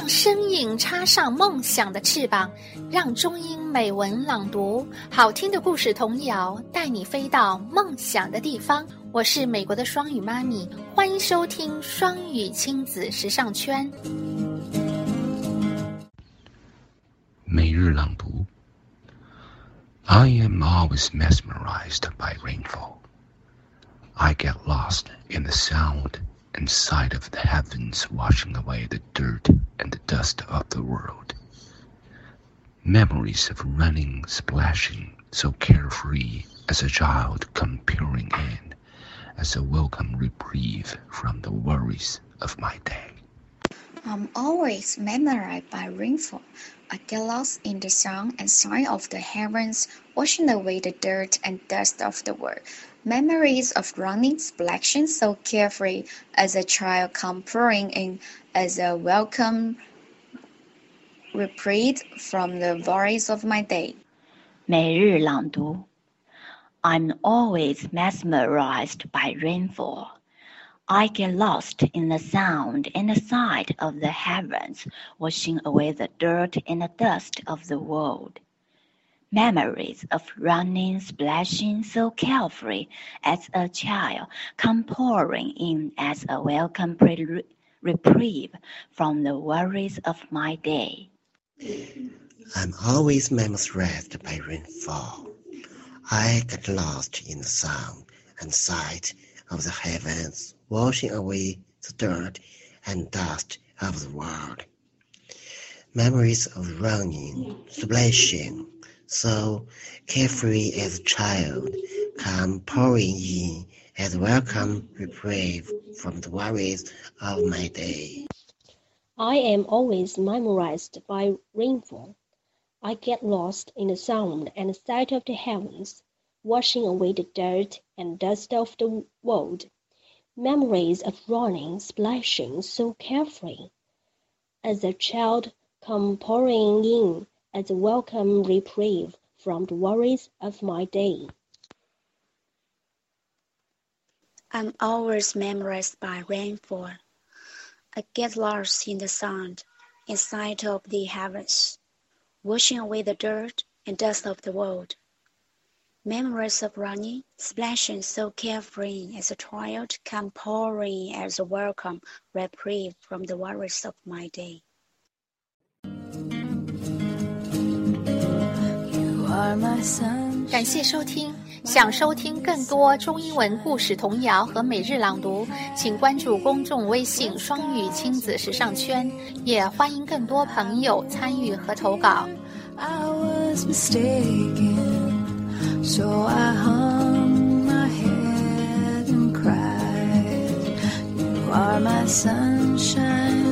让声音插上梦想的翅膀，让中英美文朗读好听的故事童谣带你飞到梦想的地方。我是美国的双语妈咪，欢迎收听双语亲子时尚圈。每日朗读。I am always mesmerized by rainfall. I get lost in the sound and sight of the heavens washing away the dirt and the dust of the world. Memories of running, splashing, so carefree as a child come pouring in as a welcome reprieve from the worries of my day. I'm always mesmerized by rainfall. I get lost in the sound and sight of the heavens, washing away the dirt and dust of the world. Memories of running, splashing so carefree as a child come pouring in as a welcome reprieve from the worries of my day. 每日朗读。I'm always mesmerized by rainfall. I get lost in the sound and the sight of the heavens, washing away the dirt and the dust of the world. Memories of running, splashing so carefree as a child come pouring in as a welcome pre- reprieve from the worries of my day. I'm always mesmerized by rainfall. I get lost in the sound and sight of the heavens, washing away the dirt and dust of the world. Memories of running, splashing, so carefree as a child, come pouring in as welcome reprieve from the worries of my day. I am always memorized by rainfall. I get lost in the sound and sight of the heavens, washing away the dirt and dust of the world. Memories of running, splashing so carefree. As a child come pouring in as a welcome reprieve from the worries of my day. I'm always memorized by rainfall. I get lost in the sound and sight of the heavens, washing away the dirt and dust of the world. Memories of running, splashing so carefree as a child come pouring as a welcome reprieve from the worries of my day. 感谢收听，想收听更多中英文故事童谣和每日朗读，请关注公众微信“双语亲子时尚圈”，也欢迎更多朋友参与和投稿。 I was mistaken, so I hung my head and cried. You are my sunshine.